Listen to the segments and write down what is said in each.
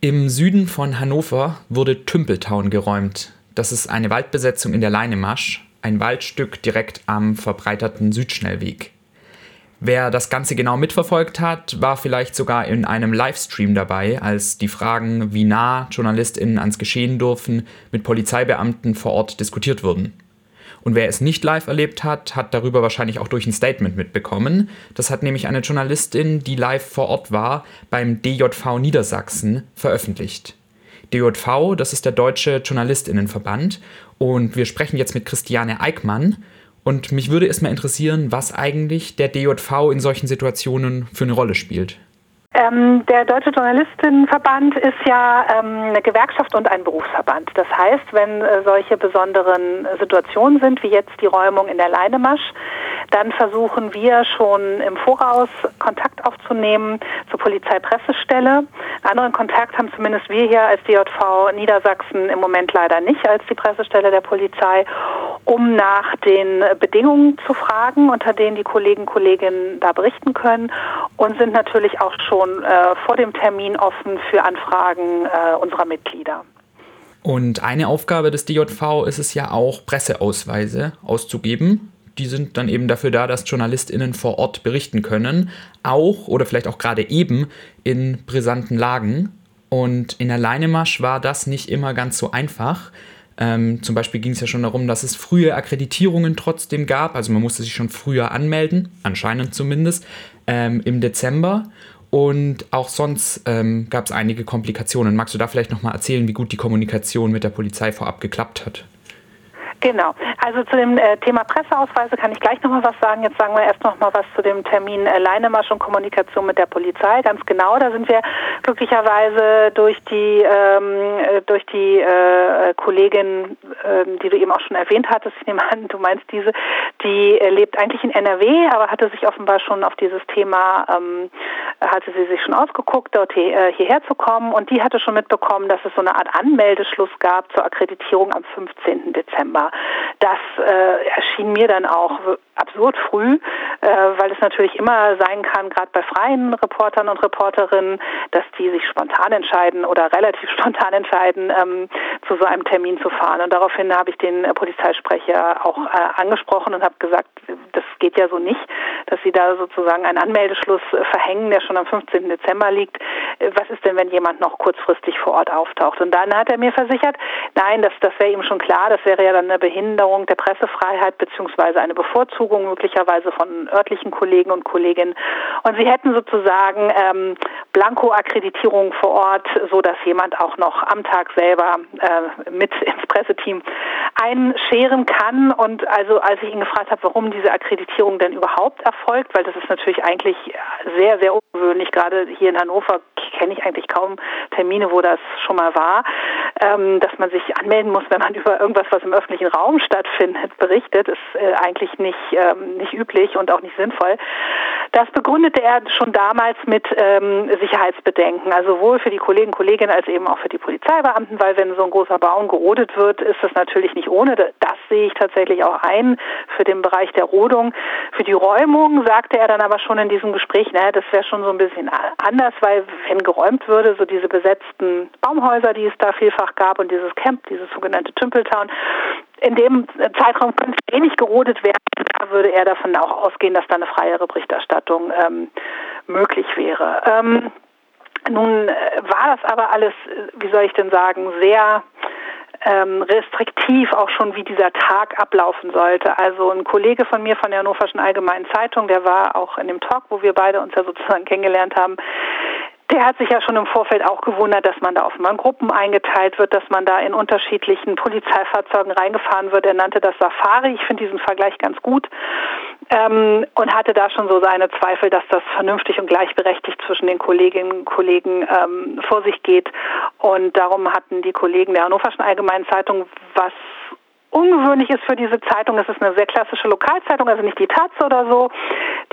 Im Süden von Hannover wurde Tümpeltown geräumt. Das ist eine Waldbesetzung in der Leinemasch, ein Waldstück direkt am verbreiterten Südschnellweg. Wer das Ganze genau mitverfolgt hat, war vielleicht sogar in einem Livestream dabei, als die Fragen, wie nah JournalistInnen ans Geschehen dürfen, mit Polizeibeamten vor Ort diskutiert wurden. Und wer es nicht live erlebt hat, hat darüber wahrscheinlich auch durch ein Statement mitbekommen. Das hat nämlich eine Journalistin, die live vor Ort war, beim DJV Niedersachsen veröffentlicht. DJV, das ist der Deutsche Journalistinnenverband. Und wir sprechen jetzt mit Christiane Eickmann. Und mich würde es mal interessieren, was eigentlich der DJV in solchen Situationen für eine Rolle spielt. Ähm, der Deutsche Journalistinnenverband ist ja ähm, eine Gewerkschaft und ein Berufsverband. Das heißt, wenn äh, solche besonderen Situationen sind, wie jetzt die Räumung in der Leinemasch, dann versuchen wir schon im Voraus Kontakt aufzunehmen zur Polizeipressestelle. Anderen Kontakt haben zumindest wir hier als DJV Niedersachsen im Moment leider nicht als die Pressestelle der Polizei, um nach den Bedingungen zu fragen, unter denen die Kollegen Kolleginnen da berichten können und sind natürlich auch schon äh, vor dem Termin offen für Anfragen äh, unserer Mitglieder. Und eine Aufgabe des DJV ist es ja auch, Presseausweise auszugeben die sind dann eben dafür da, dass JournalistInnen vor Ort berichten können, auch oder vielleicht auch gerade eben in brisanten Lagen. Und in der Leinemarsch war das nicht immer ganz so einfach. Ähm, zum Beispiel ging es ja schon darum, dass es frühe Akkreditierungen trotzdem gab. Also man musste sich schon früher anmelden, anscheinend zumindest, ähm, im Dezember. Und auch sonst ähm, gab es einige Komplikationen. Magst du da vielleicht nochmal erzählen, wie gut die Kommunikation mit der Polizei vorab geklappt hat? Genau. Also zu dem äh, Thema Presseausweise kann ich gleich nochmal was sagen. Jetzt sagen wir erst nochmal was zu dem Termin äh, Leinemarsch und Kommunikation mit der Polizei. Ganz genau, da sind wir glücklicherweise durch die ähm, äh, durch die äh, Kollegin, äh, die du eben auch schon erwähnt hattest, ich nehme an, du meinst diese, die äh, lebt eigentlich in NRW, aber hatte sich offenbar schon auf dieses Thema, ähm, hatte sie sich schon ausgeguckt, dort hier, äh, hierher zu kommen und die hatte schon mitbekommen, dass es so eine Art Anmeldeschluss gab zur Akkreditierung am 15. Dezember. Das äh, erschien mir dann auch absurd früh, äh, weil es natürlich immer sein kann, gerade bei freien Reportern und Reporterinnen, dass die sich spontan entscheiden oder relativ spontan entscheiden, ähm, zu so einem Termin zu fahren. Und daraufhin habe ich den äh, Polizeisprecher auch äh, angesprochen und habe gesagt, das geht ja so nicht, dass sie da sozusagen einen Anmeldeschluss äh, verhängen, der schon am 15. Dezember liegt. Äh, was ist denn, wenn jemand noch kurzfristig vor Ort auftaucht? Und dann hat er mir versichert, nein, das, das wäre ihm schon klar, das wäre ja dann eine Behinderung der Pressefreiheit beziehungsweise eine Bevorzugung möglicherweise von örtlichen Kollegen und Kolleginnen. Und sie hätten sozusagen ähm, Blanko-Akkreditierung vor Ort, so dass jemand auch noch am Tag selber äh, mit ins Presseteam einscheren kann. Und also als ich ihn gefragt habe, warum diese Akkreditierung denn überhaupt erfolgt, weil das ist natürlich eigentlich sehr, sehr ungewöhnlich. Gerade hier in Hannover kenne ich eigentlich kaum Termine, wo das schon mal war, ähm, dass man sich anmelden muss, wenn man über irgendwas, was im öffentlichen Raum stattfindet, berichtet, ist äh, eigentlich nicht, ähm, nicht üblich und auch nicht sinnvoll. Das begründete er schon damals mit ähm, Sicherheitsbedenken, also sowohl für die Kollegen Kolleginnen als eben auch für die Polizeibeamten, weil wenn so ein großer Baum gerodet wird, ist das natürlich nicht ohne. Das sehe ich tatsächlich auch ein für den Bereich der Rodung. Für die Räumung sagte er dann aber schon in diesem Gespräch, naja, das wäre schon so ein bisschen anders, weil wenn geräumt würde, so diese besetzten Baumhäuser, die es da vielfach gab und dieses Camp, dieses sogenannte Tümpeltown, in dem Zeitraum könnte wenig gerodet werden. Da würde er davon auch ausgehen, dass da eine freiere Berichterstattung ähm, möglich wäre. Ähm, nun äh, war das aber alles, äh, wie soll ich denn sagen, sehr ähm, restriktiv auch schon, wie dieser Tag ablaufen sollte. Also ein Kollege von mir von der Hannoverschen Allgemeinen Zeitung, der war auch in dem Talk, wo wir beide uns ja sozusagen kennengelernt haben, der hat sich ja schon im Vorfeld auch gewundert, dass man da offenbar in Gruppen eingeteilt wird, dass man da in unterschiedlichen Polizeifahrzeugen reingefahren wird. Er nannte das Safari. Ich finde diesen Vergleich ganz gut ähm, und hatte da schon so seine Zweifel, dass das vernünftig und gleichberechtigt zwischen den Kolleginnen und Kollegen ähm, vor sich geht. Und darum hatten die Kollegen der Hannoverschen Allgemeinen Zeitung was ungewöhnlich ist für diese Zeitung, es ist eine sehr klassische Lokalzeitung, also nicht die Taz oder so.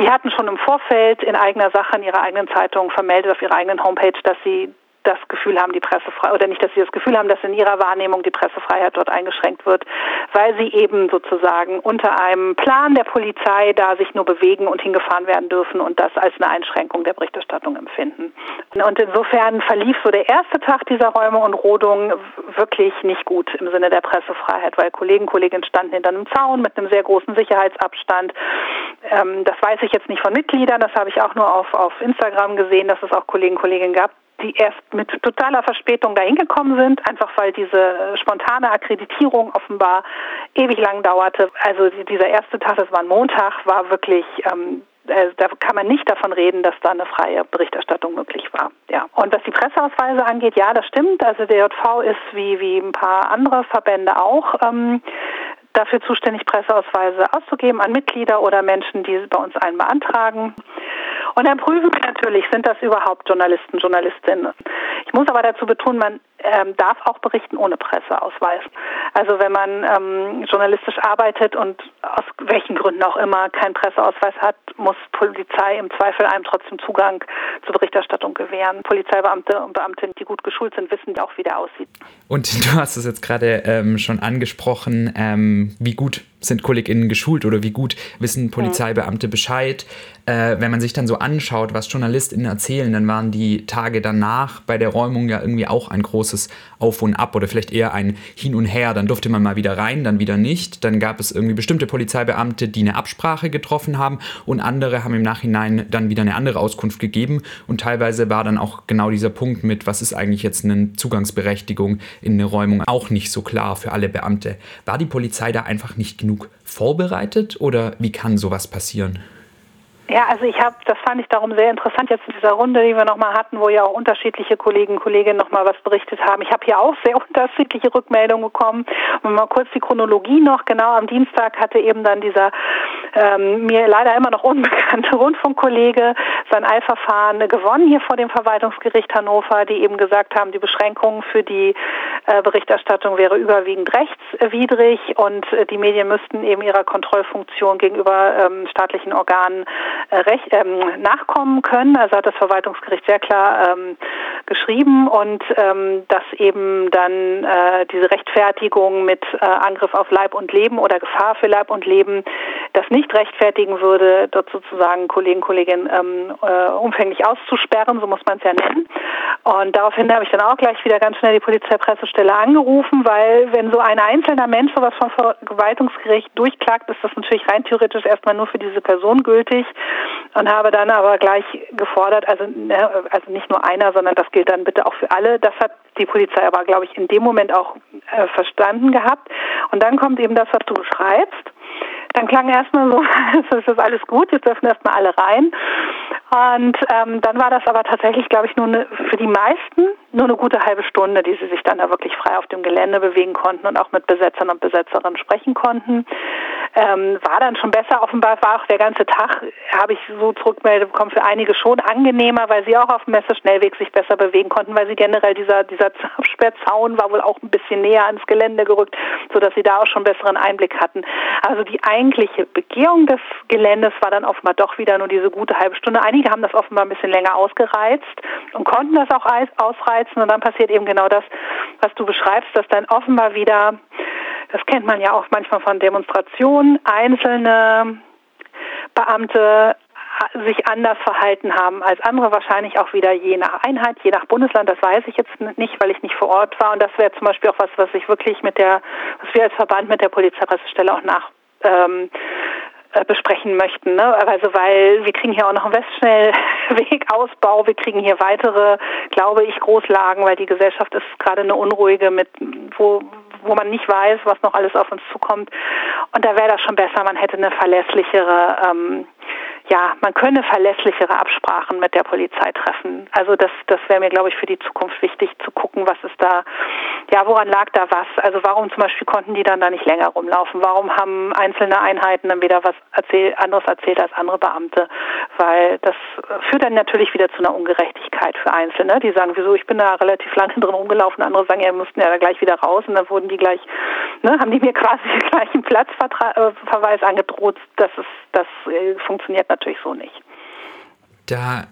Die hatten schon im Vorfeld in eigener Sache in ihrer eigenen Zeitung vermeldet auf ihrer eigenen Homepage, dass sie das Gefühl haben, die Pressefreiheit, oder nicht, dass sie das Gefühl haben, dass in ihrer Wahrnehmung die Pressefreiheit dort eingeschränkt wird, weil sie eben sozusagen unter einem Plan der Polizei da sich nur bewegen und hingefahren werden dürfen und das als eine Einschränkung der Berichterstattung empfinden. Und insofern verlief so der erste Tag dieser Räume und Rodungen wirklich nicht gut im Sinne der Pressefreiheit, weil Kollegen, Kolleginnen standen hinter einem Zaun mit einem sehr großen Sicherheitsabstand. Ähm, das weiß ich jetzt nicht von Mitgliedern, das habe ich auch nur auf, auf Instagram gesehen, dass es auch Kollegen, Kolleginnen gab, die erst mit totaler Verspätung dahin gekommen sind, einfach weil diese spontane Akkreditierung offenbar ewig lang dauerte. Also dieser erste Tag, das war ein Montag, war wirklich ähm, äh, da kann man nicht davon reden, dass da eine freie Berichterstattung möglich war. Ja. Und was die Presseausweise angeht, ja, das stimmt. Also der JV ist wie, wie ein paar andere Verbände auch ähm, dafür zuständig, Presseausweise auszugeben an Mitglieder oder Menschen, die bei uns einen beantragen. Und dann prüfen wir natürlich, sind das überhaupt Journalisten, Journalistinnen. Ich muss aber dazu betonen, man ähm, darf auch berichten ohne Presseausweis. Also wenn man ähm, journalistisch arbeitet und aus welchen Gründen auch immer keinen Presseausweis hat, muss Polizei im Zweifel einem trotzdem Zugang zur Berichterstattung gewähren. Polizeibeamte und Beamtinnen, die gut geschult sind, wissen auch, wie der aussieht. Und du hast es jetzt gerade ähm, schon angesprochen, ähm, wie gut sind KollegInnen geschult oder wie gut wissen Polizeibeamte Bescheid. Äh, wenn man sich dann so anschaut, was JournalistInnen erzählen, dann waren die Tage danach bei der Räumung ja irgendwie auch ein großes Auf und Ab oder vielleicht eher ein Hin und Her. Dann durfte man mal wieder rein, dann wieder nicht. Dann gab es irgendwie bestimmte Polizeibeamte, die eine Absprache getroffen haben und andere haben im Nachhinein dann wieder eine andere Auskunft gegeben. Und teilweise war dann auch genau dieser Punkt mit, was ist eigentlich jetzt eine Zugangsberechtigung in eine Räumung, auch nicht so klar für alle Beamte. War die Polizei da einfach nicht genug genug vorbereitet oder wie kann sowas passieren? Ja, also ich habe, das fand ich darum sehr interessant jetzt in dieser Runde, die wir nochmal hatten, wo ja auch unterschiedliche Kollegen Kolleginnen nochmal was berichtet haben. Ich habe hier auch sehr unterschiedliche Rückmeldungen bekommen. Und mal kurz die Chronologie noch. Genau am Dienstag hatte eben dann dieser ähm, mir leider immer noch unbekannte Rundfunkkollege sein Eilverfahren gewonnen hier vor dem Verwaltungsgericht Hannover, die eben gesagt haben, die Beschränkung für die äh, Berichterstattung wäre überwiegend rechtswidrig und äh, die Medien müssten eben ihrer Kontrollfunktion gegenüber ähm, staatlichen Organen nachkommen können. Also hat das Verwaltungsgericht sehr klar ähm, geschrieben und ähm, dass eben dann äh, diese Rechtfertigung mit äh, Angriff auf Leib und Leben oder Gefahr für Leib und Leben das nicht rechtfertigen würde, dort sozusagen Kollegen, Kolleginnen ähm, äh, umfänglich auszusperren, so muss man es ja nennen. Und daraufhin habe ich dann auch gleich wieder ganz schnell die Polizeipressestelle angerufen, weil wenn so ein einzelner Mensch sowas vom Verwaltungsgericht durchklagt, ist das natürlich rein theoretisch erstmal nur für diese Person gültig und habe dann aber gleich gefordert, also, ne, also nicht nur einer, sondern das gilt dann bitte auch für alle. Das hat die Polizei aber, glaube ich, in dem Moment auch äh, verstanden gehabt. Und dann kommt eben das, was du beschreibst. Dann klang erstmal so, es ist alles gut, jetzt dürfen erstmal alle rein. Und ähm, dann war das aber tatsächlich, glaube ich, nur eine, für die meisten nur eine gute halbe Stunde, die sie sich dann da wirklich frei auf dem Gelände bewegen konnten und auch mit Besetzern und Besetzerinnen sprechen konnten. Ähm, war dann schon besser. Offenbar war auch der ganze Tag, habe ich so zurückgemeldet bekommen, für einige schon angenehmer, weil sie auch auf dem Messeschnellweg sich besser bewegen konnten, weil sie generell dieser, dieser Absperrzaun war wohl auch ein bisschen näher ans Gelände gerückt, sodass sie da auch schon besseren Einblick hatten. Also die eigentliche Begehung des Geländes war dann offenbar doch wieder nur diese gute halbe Stunde. Einige haben das offenbar ein bisschen länger ausgereizt und konnten das auch ausreizen und dann passiert eben genau das, was du beschreibst, dass dann offenbar wieder, das kennt man ja auch manchmal von Demonstrationen, einzelne Beamte sich anders verhalten haben als andere, wahrscheinlich auch wieder je nach Einheit, je nach Bundesland, das weiß ich jetzt nicht, weil ich nicht vor Ort war. Und das wäre zum Beispiel auch was, was ich wirklich mit der, was wir als Verband mit der Polizeipressestelle auch nach ähm, äh, besprechen möchten. Ne? Also weil wir kriegen hier auch noch einen Westschnellwegausbau, wir kriegen hier weitere, glaube ich, Großlagen, weil die Gesellschaft ist gerade eine unruhige mit wo wo man nicht weiß, was noch alles auf uns zukommt. Und da wäre das schon besser, man hätte eine verlässlichere ähm, ja, man könne verlässlichere Absprachen mit der Polizei treffen. Also das, das wäre mir, glaube ich, für die Zukunft wichtig zu gucken, was ist da, ja, woran lag da was? Also warum zum Beispiel konnten die dann da nicht länger rumlaufen? Warum haben einzelne Einheiten dann wieder was erzähl, anderes erzählt als andere Beamte? Weil das führt dann natürlich wieder zu einer Ungerechtigkeit für Einzelne. Die sagen, wieso, ich bin da relativ lange drin rumgelaufen, andere sagen, ja, wir mussten ja da gleich wieder raus und dann wurden die gleich, ne, haben die mir quasi gleich einen Platzverweis angedroht. Das ist, das äh, funktioniert natürlich so nicht. Da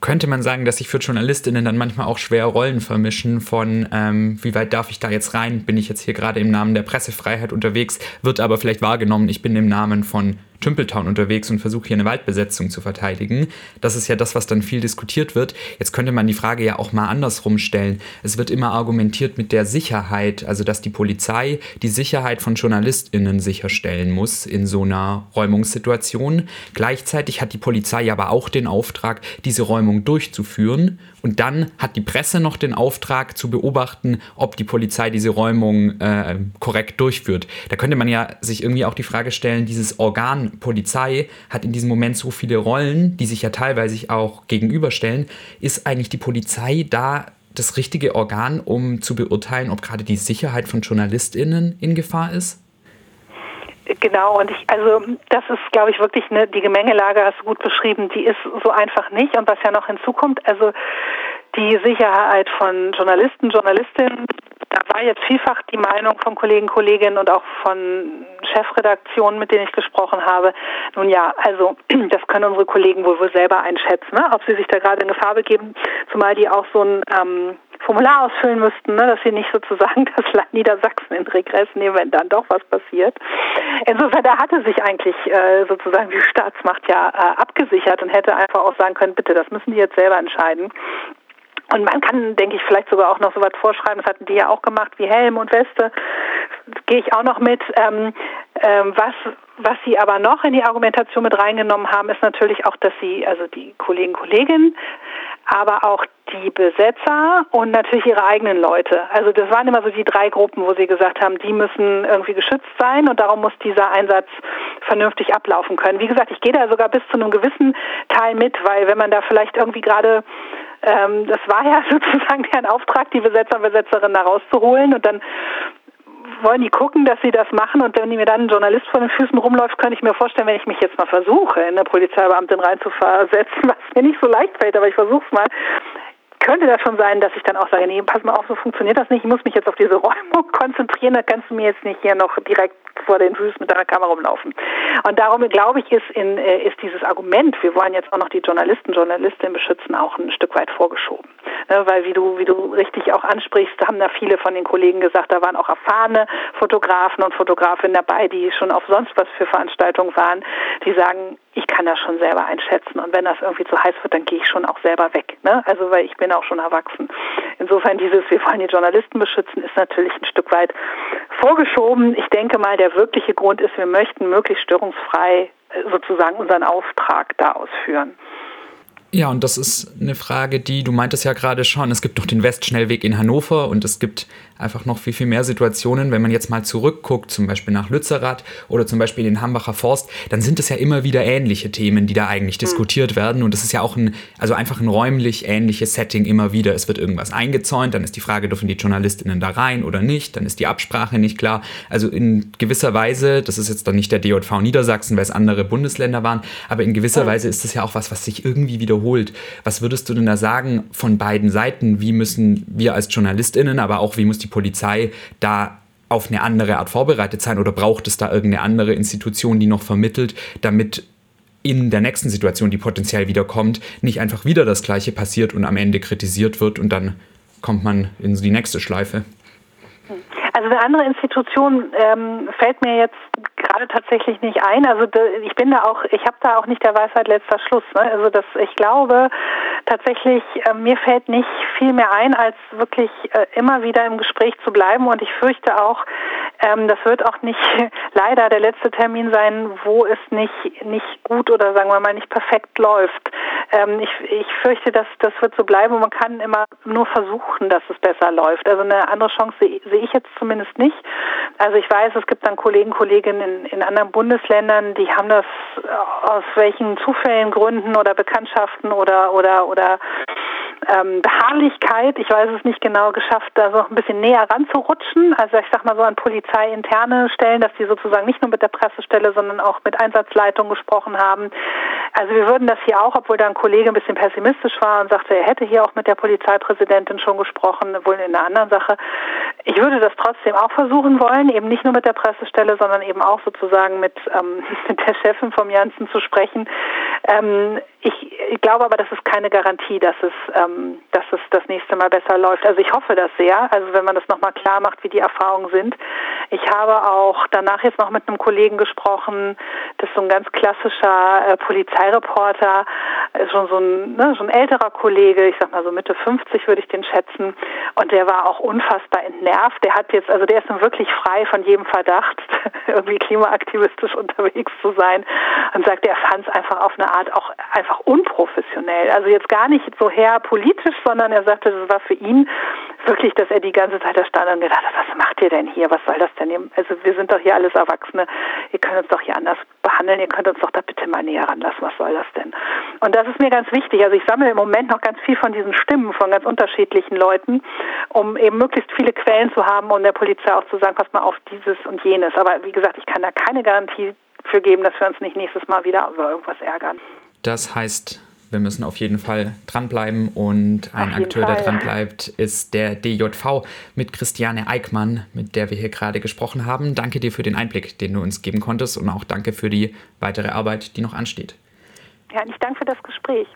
könnte man sagen, dass sich für JournalistInnen dann manchmal auch schwer Rollen vermischen von, ähm, wie weit darf ich da jetzt rein? Bin ich jetzt hier gerade im Namen der Pressefreiheit unterwegs? Wird aber vielleicht wahrgenommen, ich bin im Namen von Tümpeltown unterwegs und versuche hier eine Waldbesetzung zu verteidigen. Das ist ja das, was dann viel diskutiert wird. Jetzt könnte man die Frage ja auch mal andersrum stellen. Es wird immer argumentiert mit der Sicherheit, also dass die Polizei die Sicherheit von JournalistInnen sicherstellen muss in so einer Räumungssituation. Gleichzeitig hat die Polizei aber auch den Auftrag, diese Räumung durchzuführen. Und dann hat die Presse noch den Auftrag zu beobachten, ob die Polizei diese Räumung äh, korrekt durchführt. Da könnte man ja sich irgendwie auch die Frage stellen, dieses Organ Polizei hat in diesem Moment so viele Rollen, die sich ja teilweise auch gegenüberstellen. Ist eigentlich die Polizei da das richtige Organ, um zu beurteilen, ob gerade die Sicherheit von JournalistInnen in Gefahr ist? Genau, und ich, also das ist, glaube ich, wirklich eine, die Gemengelage hast du gut beschrieben, die ist so einfach nicht. Und was ja noch hinzukommt, also die Sicherheit von Journalisten, Journalistinnen, da war jetzt vielfach die Meinung von Kollegen, Kolleginnen und auch von Chefredaktionen, mit denen ich gesprochen habe. Nun ja, also das können unsere Kollegen wohl, wohl selber einschätzen, ne? ob sie sich da gerade in Gefahr begeben, zumal die auch so ein ähm, Formular ausfüllen müssten, ne? dass sie nicht sozusagen das Land Niedersachsen in Regress nehmen, wenn dann doch was passiert. Insofern, da hatte sich eigentlich äh, sozusagen die Staatsmacht ja äh, abgesichert und hätte einfach auch sagen können, bitte, das müssen die jetzt selber entscheiden. Und man kann, denke ich, vielleicht sogar auch noch so was vorschreiben, das hatten die ja auch gemacht, wie Helm und Weste, gehe ich auch noch mit. Ähm, ähm, was, was sie aber noch in die Argumentation mit reingenommen haben, ist natürlich auch, dass sie, also die Kollegen, Kolleginnen, aber auch die Besetzer und natürlich ihre eigenen Leute. Also das waren immer so die drei Gruppen, wo sie gesagt haben, die müssen irgendwie geschützt sein und darum muss dieser Einsatz vernünftig ablaufen können. Wie gesagt, ich gehe da sogar bis zu einem gewissen Teil mit, weil wenn man da vielleicht irgendwie gerade ähm, das war ja sozusagen deren Auftrag, die Besetzer und Besetzerinnen da rauszuholen. Und dann wollen die gucken, dass sie das machen. Und wenn mir dann ein Journalist vor den Füßen rumläuft, könnte ich mir vorstellen, wenn ich mich jetzt mal versuche, in eine Polizeibeamtin reinzuversetzen, was mir nicht so leicht fällt, aber ich versuche es mal, könnte das schon sein, dass ich dann auch sage, nee, pass mal auf, so funktioniert das nicht, ich muss mich jetzt auf diese Räumung konzentrieren, da kannst du mir jetzt nicht hier noch direkt vor den Füßen mit deiner Kamera rumlaufen. Und darum glaube ich, ist, in, äh, ist dieses Argument, wir wollen jetzt auch noch die Journalisten, Journalistinnen beschützen, auch ein Stück weit vorgeschoben. Ne, weil wie du, wie du richtig auch ansprichst, haben da viele von den Kollegen gesagt, da waren auch erfahrene Fotografen und Fotografinnen dabei, die schon auf sonst was für Veranstaltungen waren, die sagen, ich kann das schon selber einschätzen und wenn das irgendwie zu heiß wird, dann gehe ich schon auch selber weg. Ne? Also weil ich bin auch schon erwachsen. Insofern dieses, wir wollen die Journalisten beschützen, ist natürlich ein Stück weit vorgeschoben. Ich denke mal, der wirkliche Grund ist, wir möchten möglichst störungsfrei äh, sozusagen unseren Auftrag da ausführen. Ja, und das ist eine Frage, die, du meintest ja gerade schon, es gibt doch den Westschnellweg in Hannover und es gibt einfach noch viel, viel mehr Situationen. Wenn man jetzt mal zurückguckt, zum Beispiel nach Lützerath oder zum Beispiel in den Hambacher Forst, dann sind es ja immer wieder ähnliche Themen, die da eigentlich mhm. diskutiert werden. Und das ist ja auch ein, also einfach ein räumlich ähnliches Setting immer wieder. Es wird irgendwas eingezäunt, dann ist die Frage, dürfen die JournalistInnen da rein oder nicht? Dann ist die Absprache nicht klar. Also in gewisser Weise, das ist jetzt dann nicht der DJV Niedersachsen, weil es andere Bundesländer waren, aber in gewisser mhm. Weise ist es ja auch was, was sich irgendwie wiederholt. Was würdest du denn da sagen von beiden Seiten? Wie müssen wir als JournalistInnen, aber auch wie muss die Polizei da auf eine andere Art vorbereitet sein oder braucht es da irgendeine andere Institution, die noch vermittelt, damit in der nächsten Situation, die potenziell wiederkommt, nicht einfach wieder das Gleiche passiert und am Ende kritisiert wird und dann kommt man in die nächste Schleife? Also eine andere Institution ähm, fällt mir jetzt gerade tatsächlich nicht ein. Also ich bin da auch, ich habe da auch nicht der Weisheit letzter Schluss. Ne? Also das, ich glaube tatsächlich, äh, mir fällt nicht viel mehr ein, als wirklich äh, immer wieder im Gespräch zu bleiben. Und ich fürchte auch, ähm, das wird auch nicht leider der letzte Termin sein, wo es nicht nicht gut oder sagen wir mal nicht perfekt läuft. Ähm, ich, ich fürchte, dass das wird so bleiben und man kann immer nur versuchen, dass es besser läuft. Also eine andere Chance sehe seh ich jetzt zumindest nicht. Also ich weiß, es gibt dann Kollegen, Kolleginnen in, in anderen Bundesländern, die haben das äh, aus welchen Zufällen, Gründen oder Bekanntschaften oder oder oder ähm, Beharrlichkeit, ich weiß es nicht genau, geschafft, da so ein bisschen näher ranzurutschen. Also ich sag mal so an polizeiinterne Stellen, dass die sozusagen nicht nur mit der Pressestelle, sondern auch mit Einsatzleitung gesprochen haben. Also wir würden das hier auch, obwohl da ein Kollege ein bisschen pessimistisch war und sagte, er hätte hier auch mit der Polizeipräsidentin schon gesprochen, wohl in einer anderen Sache. Ich würde das trotzdem auch versuchen wollen, eben nicht nur mit der Pressestelle, sondern eben auch sozusagen mit, ähm, mit der Chefin vom Janssen zu sprechen. Ähm, ich, glaube aber, das ist keine Garantie, dass es, ähm, dass es das nächste Mal besser läuft. Also ich hoffe das sehr. Also wenn man das nochmal klar macht, wie die Erfahrungen sind. Ich habe auch danach jetzt noch mit einem Kollegen gesprochen, das ist so ein ganz klassischer äh, Polizeireporter, äh, schon so ein, ne, so ein älterer Kollege, ich sag mal so Mitte 50 würde ich den schätzen. Und der war auch unfassbar entnervt. Der hat jetzt, also der ist nun wirklich frei von jedem Verdacht, irgendwie klimaaktivistisch unterwegs zu sein und sagt, er fand es einfach auf eine Art auch einfach unprofessionell. Also jetzt gar nicht so her politisch, sondern er sagte, das war für ihn wirklich, dass er die ganze Zeit da stand und gedacht hat, was macht ihr denn hier? Was soll das denn? Also wir sind doch hier alles Erwachsene. Ihr könnt uns doch hier anders behandeln. Ihr könnt uns doch da bitte mal näher ranlassen. Was soll das denn? Und das ist mir ganz wichtig. Also ich sammle im Moment noch ganz viel von diesen Stimmen von ganz unterschiedlichen Leuten, um eben möglichst viele Quellen zu haben und der Polizei auch zu sagen, pass mal auf dieses und jenes. Aber wie gesagt, ich kann da keine Garantie für geben, dass wir uns nicht nächstes Mal wieder über irgendwas ärgern. Das heißt, wir müssen auf jeden Fall dranbleiben und ein Akteur, Fall. der dranbleibt, ist der DJV mit Christiane Eickmann, mit der wir hier gerade gesprochen haben. Danke dir für den Einblick, den du uns geben konntest und auch danke für die weitere Arbeit, die noch ansteht. Ja, ich danke für das Gespräch.